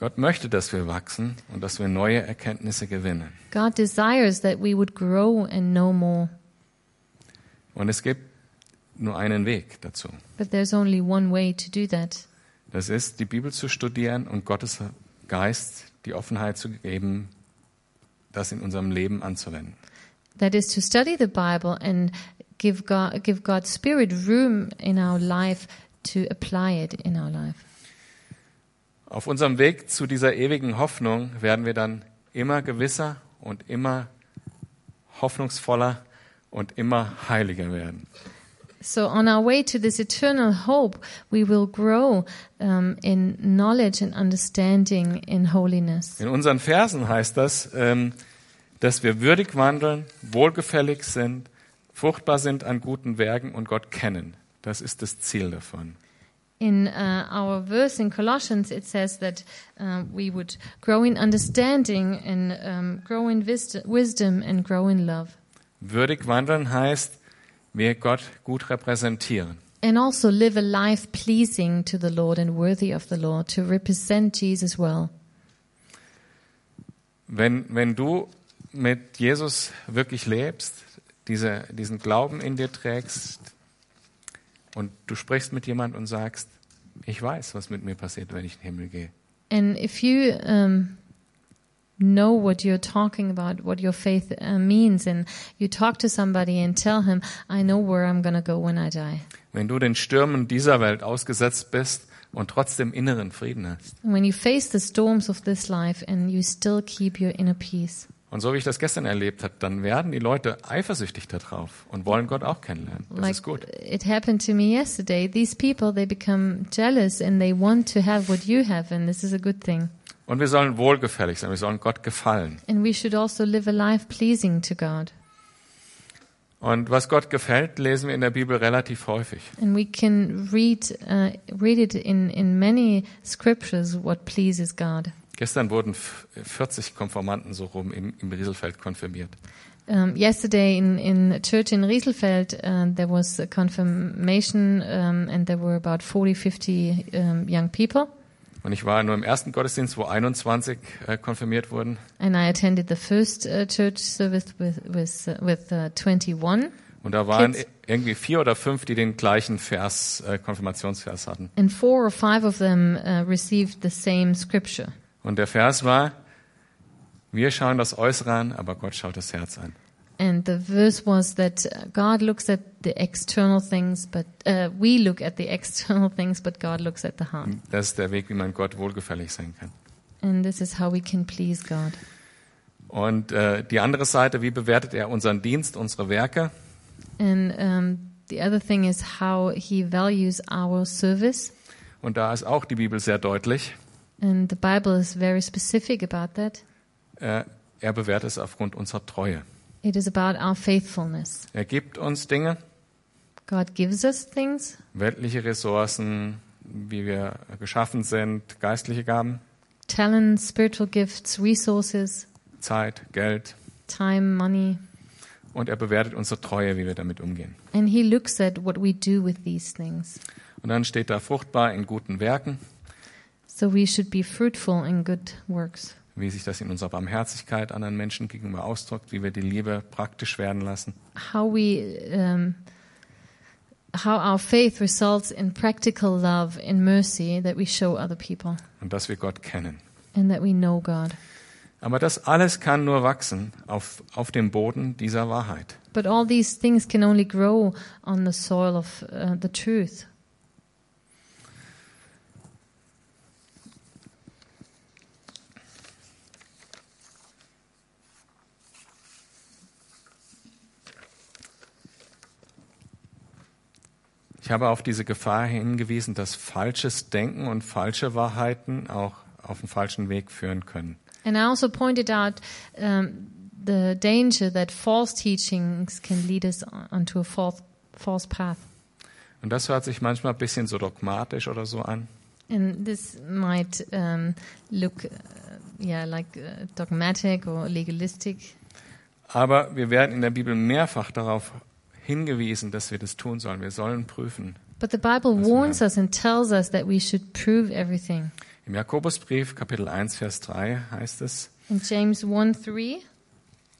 [SPEAKER 1] Gott möchte, dass wir wachsen und dass wir neue Erkenntnisse gewinnen.
[SPEAKER 2] God desires that we would grow and know more,
[SPEAKER 1] Und es gibt nur einen Weg dazu.
[SPEAKER 2] but there's only one way to do that.
[SPEAKER 1] Das ist, die Bibel zu studieren und Gottes Geist die Offenheit zu geben, das in unserem Leben anzuwenden.
[SPEAKER 2] That is to study the Bible and give God, give God's Spirit room in our life to apply it in our life.
[SPEAKER 1] Auf unserem Weg zu dieser ewigen Hoffnung werden wir dann immer gewisser und immer hoffnungsvoller und immer heiliger werden.
[SPEAKER 2] So on our way to this eternal hope, we will grow um, in knowledge and understanding in holiness.
[SPEAKER 1] In unseren Versen heißt das, ähm, dass wir würdig wandeln, wohlgefällig sind, fruchtbar sind an guten Werken und Gott kennen. Das ist das Ziel davon.
[SPEAKER 2] In uh, our verse in Colossians, it says that uh, we would grow in understanding and um, grow in wisdom and grow in love.
[SPEAKER 1] Würdig wandeln heißt, wir Gott gut repräsentieren.
[SPEAKER 2] And also live a life pleasing to the Lord and worthy of the Lord, to represent Jesus well.
[SPEAKER 1] Wenn, wenn du mit Jesus wirklich lebst, diese, diesen Glauben in dir trägst und du sprichst mit jemand und sagst, ich weiß, was mit mir passiert, wenn ich in den Himmel gehe.
[SPEAKER 2] And if you um, know what you're talking about, what your faith uh, means, and you talk to somebody and tell him, I know where I'm going to go when I die.
[SPEAKER 1] Wenn du den Stürmen dieser Welt ausgesetzt bist und trotzdem inneren Frieden hast
[SPEAKER 2] when you face the storms of this life and you still keep your inner peace,
[SPEAKER 1] Und so wie ich das gestern erlebt habe, dann werden die Leute eifersüchtig darauf und wollen Gott auch kennenlernen. Das
[SPEAKER 2] like
[SPEAKER 1] ist gut.
[SPEAKER 2] it happened to me yesterday. These people they become jealous and they want to have what you have, and this is a good thing.
[SPEAKER 1] Und wir sollen wohlgefällig sein, wir sollen Gott gefallen.
[SPEAKER 2] And we should also live a life pleasing to God.
[SPEAKER 1] Und was Gott gefällt, lesen wir in der Bibel relativ häufig.
[SPEAKER 2] And we can read uh, read it in in many scriptures what pleases God.
[SPEAKER 1] Gestern wurden f- 40 Konformanten so rum im, im Rieselfeld konfirmiert.
[SPEAKER 2] Um, yesterday in in a church in Rieselfeld, uh, there was a confirmation, um, and there were about 40, 50 um, young people.
[SPEAKER 1] Und ich war nur im ersten Gottesdienst, wo 21 äh, konfirmiert wurden.
[SPEAKER 2] And I attended the first uh, church service with with uh, with uh, 21.
[SPEAKER 1] Und da waren
[SPEAKER 2] Kids.
[SPEAKER 1] irgendwie vier oder fünf, die den gleichen Vers, äh, Konfirmationsvers hatten.
[SPEAKER 2] And four or five of them uh, received the same scripture.
[SPEAKER 1] Und der Vers war, wir schauen das Äußere an, aber Gott schaut das Herz an.
[SPEAKER 2] And the verse was that uh, God looks at the external things, but uh, we look at the external things, but God looks at the heart.
[SPEAKER 1] Das ist der Weg, wie man Gott wohlgefällig sein kann.
[SPEAKER 2] And this is how we can please God.
[SPEAKER 1] Und äh, die andere Seite, wie bewertet er unseren Dienst, unsere Werke?
[SPEAKER 2] And um, the other thing is how He values our service.
[SPEAKER 1] Und da ist auch die Bibel sehr deutlich.
[SPEAKER 2] And the Bible is very specific about that.
[SPEAKER 1] Äh, er bewertet es aufgrund unserer Treue.
[SPEAKER 2] It is about our faithfulness.
[SPEAKER 1] Er gibt uns Dinge,
[SPEAKER 2] God gives us things,
[SPEAKER 1] weltliche Ressourcen, wie wir geschaffen sind, geistliche Gaben,
[SPEAKER 2] talents, spiritual gifts, resources,
[SPEAKER 1] Zeit, Geld.
[SPEAKER 2] time, money.
[SPEAKER 1] Und er bewertet unsere Treue, wie wir damit umgehen.
[SPEAKER 2] And He looks at what we do with these things.
[SPEAKER 1] Und dann steht da fruchtbar in guten Werken,
[SPEAKER 2] So we should be fruitful in good works.
[SPEAKER 1] wie sich das in unserer Barmherzigkeit anderen Menschen gegenüber ausdrückt, wie wir die Liebe praktisch werden lassen.
[SPEAKER 2] How we, um, how our faith results in practical love and mercy that we show other people
[SPEAKER 1] Und dass wir Gott kennen.
[SPEAKER 2] and that we know God.
[SPEAKER 1] Aber das alles kann nur wachsen auf, auf dem Boden dieser Wahrheit.
[SPEAKER 2] But all these things can only grow on the soil of uh, the truth.
[SPEAKER 1] Ich habe auf diese Gefahr hingewiesen, dass falsches Denken und falsche Wahrheiten auch auf den falschen Weg führen können.
[SPEAKER 2] And I also pointed out um, the danger that false teachings can lead us on- onto a false, false path.
[SPEAKER 1] Und das hört sich manchmal ein bisschen so dogmatisch oder so an.
[SPEAKER 2] And this might um, look, uh, yeah, like uh, dogmatic or legalistic.
[SPEAKER 1] Aber wir werden in der Bibel mehrfach darauf hingewiesen, dass wir das tun sollen. Wir sollen prüfen.
[SPEAKER 2] But the Bible warns us and tells us that we should prove everything.
[SPEAKER 1] Im Jakobusbrief, Kapitel 1, Vers 3 heißt es,
[SPEAKER 2] In James 1 3,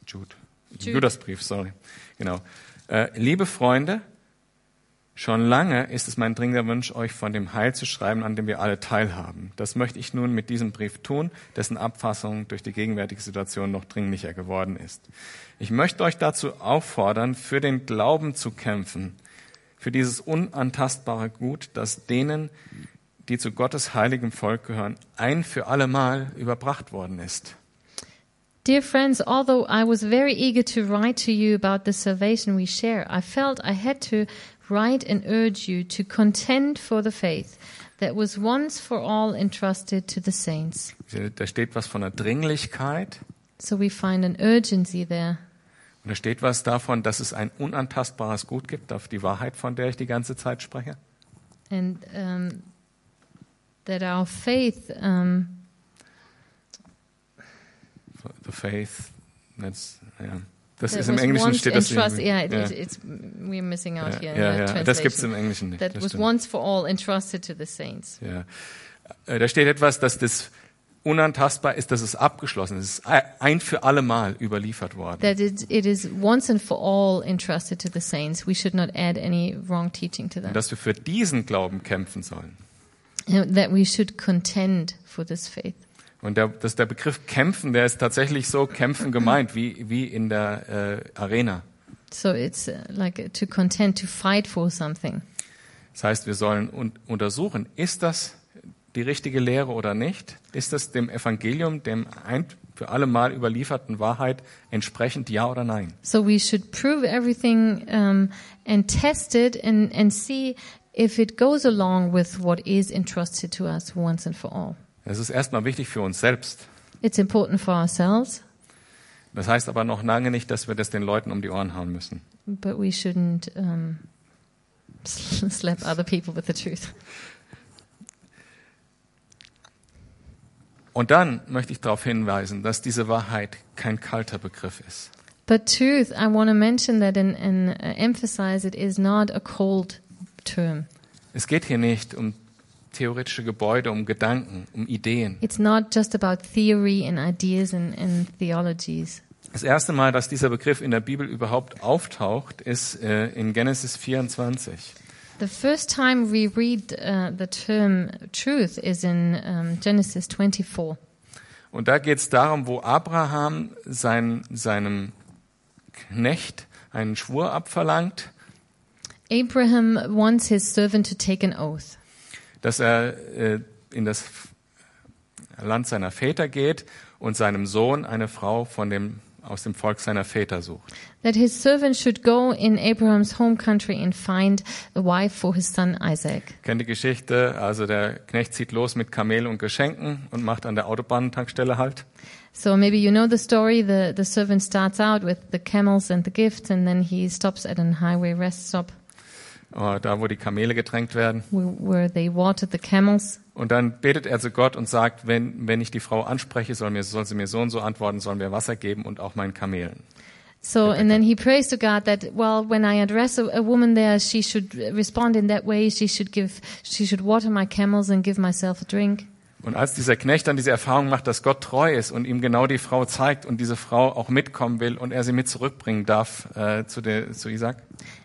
[SPEAKER 1] Jude,
[SPEAKER 2] Jude.
[SPEAKER 1] Judasbrief, sorry, genau. Äh, liebe Freunde, schon lange ist es mein dringender Wunsch, euch von dem Heil zu schreiben, an dem wir alle teilhaben. Das möchte ich nun mit diesem Brief tun, dessen Abfassung durch die gegenwärtige Situation noch dringlicher geworden ist. Ich möchte euch dazu auffordern, für den Glauben zu kämpfen, für dieses unantastbare Gut, das denen, die zu Gottes heiligem Volk gehören, ein für allemal überbracht worden ist.
[SPEAKER 2] Dear friends, although I was very eager to write to you about the salvation we share, I felt I had to write and urge you to contend for the faith that was once for all entrusted to the saints.
[SPEAKER 1] Da steht was von der Dringlichkeit
[SPEAKER 2] So we find an urgency there.
[SPEAKER 1] Und da steht was davon, dass es ein unantastbares Gut gibt, auf die Wahrheit, von der ich die ganze Zeit spreche.
[SPEAKER 2] And um, that our faith, um,
[SPEAKER 1] The faith, that's, ja. Das
[SPEAKER 2] that
[SPEAKER 1] ist im
[SPEAKER 2] was
[SPEAKER 1] Englischen
[SPEAKER 2] once
[SPEAKER 1] steht das irgendwie-
[SPEAKER 2] yeah, it, it, it's, we're missing out
[SPEAKER 1] Ja,
[SPEAKER 2] here. the
[SPEAKER 1] ja. Das gibt's im Englischen nicht.
[SPEAKER 2] That was
[SPEAKER 1] stimmt.
[SPEAKER 2] once for all entrusted to the saints.
[SPEAKER 1] Ja. Äh, Da steht etwas, dass das unantastbar ist, dass es abgeschlossen ist. Es ist ein für alle Mal überliefert worden.
[SPEAKER 2] That it, it is once and for all entrusted to the saints. We should not add any wrong teaching to
[SPEAKER 1] Und
[SPEAKER 2] that.
[SPEAKER 1] dass wir für diesen Glauben kämpfen sollen.
[SPEAKER 2] And That we should contend for this faith.
[SPEAKER 1] Und der, dass der Begriff kämpfen, der ist tatsächlich so kämpfen gemeint, wie, wie in der äh, Arena.
[SPEAKER 2] So it's uh, like uh, to contend, to fight for something.
[SPEAKER 1] Das heißt, wir sollen un untersuchen, ist das die richtige Lehre oder nicht? Ist es dem Evangelium, dem ein für alle Mal überlieferten Wahrheit entsprechend, ja oder nein?
[SPEAKER 2] So we should prove everything um, and test it and, and see if it goes along with what is entrusted to us once and for all.
[SPEAKER 1] Es ist erstmal wichtig für uns selbst.
[SPEAKER 2] It's important for ourselves,
[SPEAKER 1] Das heißt aber noch lange nicht, dass wir das den Leuten um die Ohren hauen müssen.
[SPEAKER 2] but we shouldn't um, slap other people with the truth.
[SPEAKER 1] Und dann möchte ich darauf hinweisen, dass diese Wahrheit kein kalter Begriff ist.
[SPEAKER 2] But truth, I want to mention that and, and uh, emphasize it is not a cold term.
[SPEAKER 1] Es geht hier nicht um theoretische Gebäude, um Gedanken, um Ideen.
[SPEAKER 2] It's not just about theory and ideas and, and theologies.
[SPEAKER 1] Das erste Mal, dass dieser Begriff in der Bibel überhaupt auftaucht, ist äh, in Genesis 24.
[SPEAKER 2] The first time we read uh, the term truth is in um, Genesis 24.
[SPEAKER 1] Und da geht es darum, wo Abraham sein, seinem Knecht einen Schwur abverlangt,
[SPEAKER 2] Abraham wants his servant to take an oath
[SPEAKER 1] dass er äh, in das Land seiner Väter geht und seinem Sohn eine Frau von dem, aus dem Volk seiner Väter sucht.
[SPEAKER 2] that his servant should go in Abraham's home country and find a wife for his son Isaac.
[SPEAKER 1] Kennt die Geschichte? Also der Knecht zieht los mit Kamel und Geschenken und macht an der Autobahntankstelle halt.
[SPEAKER 2] So maybe you know the story. The, the servant starts out with the camels and the gifts, and then he stops at a highway rest stop
[SPEAKER 1] da wo die Kamele getränkt werden.
[SPEAKER 2] where, where they watered the camels.
[SPEAKER 1] Und dann betet er zu Gott und sagt, wenn, wenn ich die Frau anspreche, soll, mir, soll sie mir so und so antworten, soll mir Wasser geben und auch meinen Kamelen.
[SPEAKER 2] So, and then he prays to God that, well, when I address a, a woman there, she should respond in that way. She should give, she should water my camels and give myself a drink.
[SPEAKER 1] Und als dieser Knecht dann diese Erfahrung macht, dass Gott treu ist und ihm genau die Frau zeigt und diese Frau auch mitkommen will und er sie mit zurückbringen darf äh, zu, der, zu Isaac,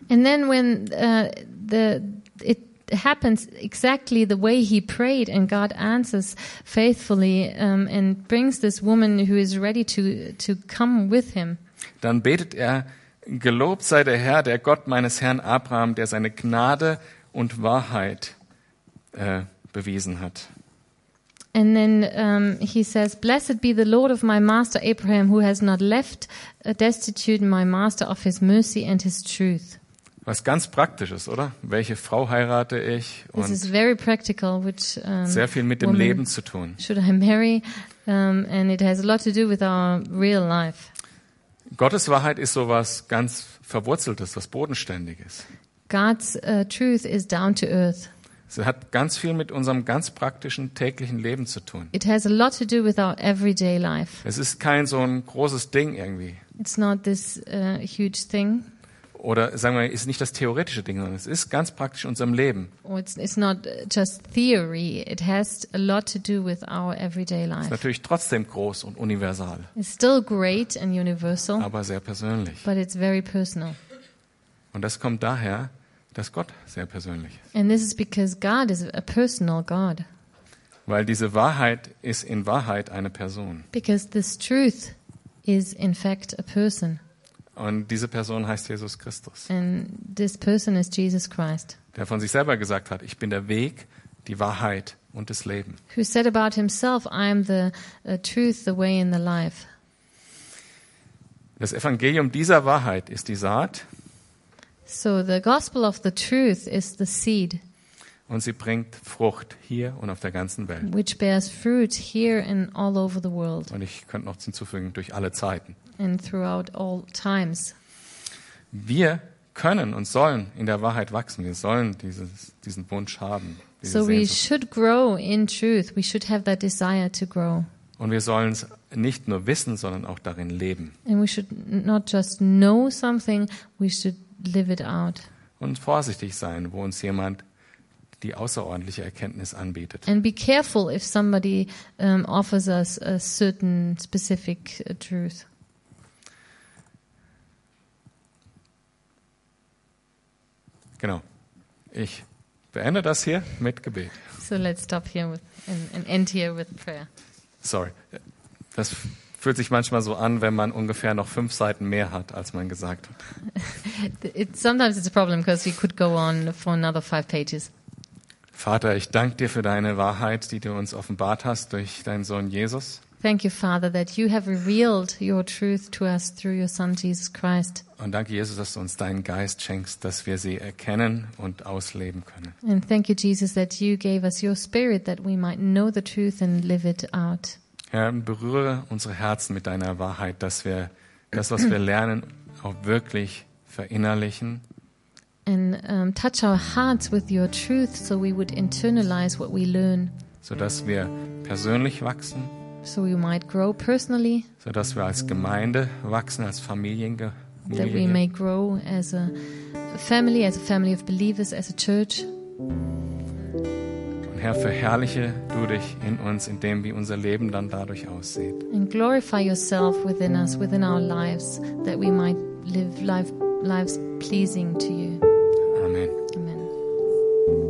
[SPEAKER 2] And then when uh, the it happens exactly the way he prayed, and God answers faithfully um, and brings this woman who is ready to to come with him.
[SPEAKER 1] dann betet er, gelobt sei der Herr, der Gott meines Herrn Abraham, der seine Gnade und Wahrheit äh, bewiesen hat.
[SPEAKER 2] And then um, he says, "Blessed be the Lord of my master Abraham, who has not left uh, destitute my master of his mercy and his truth."
[SPEAKER 1] Was ganz praktisches, oder? Welche Frau heirate ich?
[SPEAKER 2] This is very practical, which um,
[SPEAKER 1] sehr viel mit dem Leben zu tun.
[SPEAKER 2] should I marry, um, and it has a lot to do with our real life.
[SPEAKER 1] Gottes Wahrheit ist sowas ganz Verwurzeltes, was Bodenständiges.
[SPEAKER 2] God's uh, truth is down to earth.
[SPEAKER 1] Es hat ganz viel mit unserem ganz praktischen täglichen Leben zu tun.
[SPEAKER 2] It has a lot to do with our everyday life.
[SPEAKER 1] Es ist kein so ein großes Ding irgendwie.
[SPEAKER 2] It's not this uh, huge thing,
[SPEAKER 1] Oder sagen wir, ist nicht das theoretische Ding, sondern es ist ganz praktisch in unserem Leben.
[SPEAKER 2] or it's it's not just theory. It has a lot to do with our everyday
[SPEAKER 1] Ist
[SPEAKER 2] life.
[SPEAKER 1] natürlich trotzdem groß und universal,
[SPEAKER 2] It's still great and universal,
[SPEAKER 1] aber sehr persönlich.
[SPEAKER 2] but it's very personal.
[SPEAKER 1] Und das kommt daher, dass Gott sehr persönlich ist.
[SPEAKER 2] And this is because God is a personal God.
[SPEAKER 1] Weil diese Wahrheit ist in Wahrheit eine Person.
[SPEAKER 2] Because this truth is in fact a person,
[SPEAKER 1] Und diese Person heißt Jesus Christus,
[SPEAKER 2] and this person is Jesus Christ,
[SPEAKER 1] der von sich selber gesagt hat, ich bin der Weg, die Wahrheit und das Leben.
[SPEAKER 2] who said about himself, "I am the uh, truth, the way, and the life."
[SPEAKER 1] Das Evangelium dieser Wahrheit ist die Saat
[SPEAKER 2] So the gospel of the truth is the seed
[SPEAKER 1] und sie bringt Frucht hier und auf der ganzen Welt.
[SPEAKER 2] which bears fruit here and all over the world
[SPEAKER 1] Und ich könnte noch hinzufügen, durch alle Zeiten.
[SPEAKER 2] and throughout all times.
[SPEAKER 1] Wir können und sollen in der Wahrheit wachsen. Wir sollen dieses, diesen Wunsch haben. Diese
[SPEAKER 2] So we should grow in truth. We should have that desire to grow.
[SPEAKER 1] Und wir sollen es nicht nur wissen, sondern auch darin leben.
[SPEAKER 2] And we should not just know something, we should live it out.
[SPEAKER 1] Und vorsichtig sein, wo uns jemand die außerordentliche Erkenntnis anbietet.
[SPEAKER 2] And be careful if somebody um, offers us a certain specific uh, truth.
[SPEAKER 1] Genau. Ich beende das hier mit Gebet.
[SPEAKER 2] So let's stop here with and, and end here with prayer.
[SPEAKER 1] Sorry. Das fühlt sich manchmal so an, wenn man ungefähr noch fünf Seiten mehr hat, als man gesagt hat.
[SPEAKER 2] It, sometimes it's a problem because we could go on for another five pages.
[SPEAKER 1] Vater, ich danke dir für deine Wahrheit, die du uns offenbart hast durch deinen Sohn Jesus.
[SPEAKER 2] Thank you, Father, that you have revealed your truth to us through your Son, Jesus Christ.
[SPEAKER 1] Und danke, Jesus, dass du uns deinen Geist schenkst, dass wir sie erkennen und ausleben können.
[SPEAKER 2] And thank you, Jesus, that you gave us your Spirit that we might know the truth and live it out.
[SPEAKER 1] Herr, berühre unsere Herzen mit deiner Wahrheit, dass wir das, was wir lernen, auch wirklich verinnerlichen
[SPEAKER 2] And um, touch our hearts with your truth so we would internalize what we learn,
[SPEAKER 1] sodass wir persönlich wachsen,
[SPEAKER 2] so we might grow personally,
[SPEAKER 1] sodass wir als Gemeinde wachsen, als Familienge-
[SPEAKER 2] that we
[SPEAKER 1] Familie.
[SPEAKER 2] may grow as a family, as a family of believers, as a church.
[SPEAKER 1] Herr, verherrliche du dich in uns, indem wie unser Leben dann dadurch aussieht.
[SPEAKER 2] And glorify yourself within us, within our lives, that we might live life, lives pleasing to you.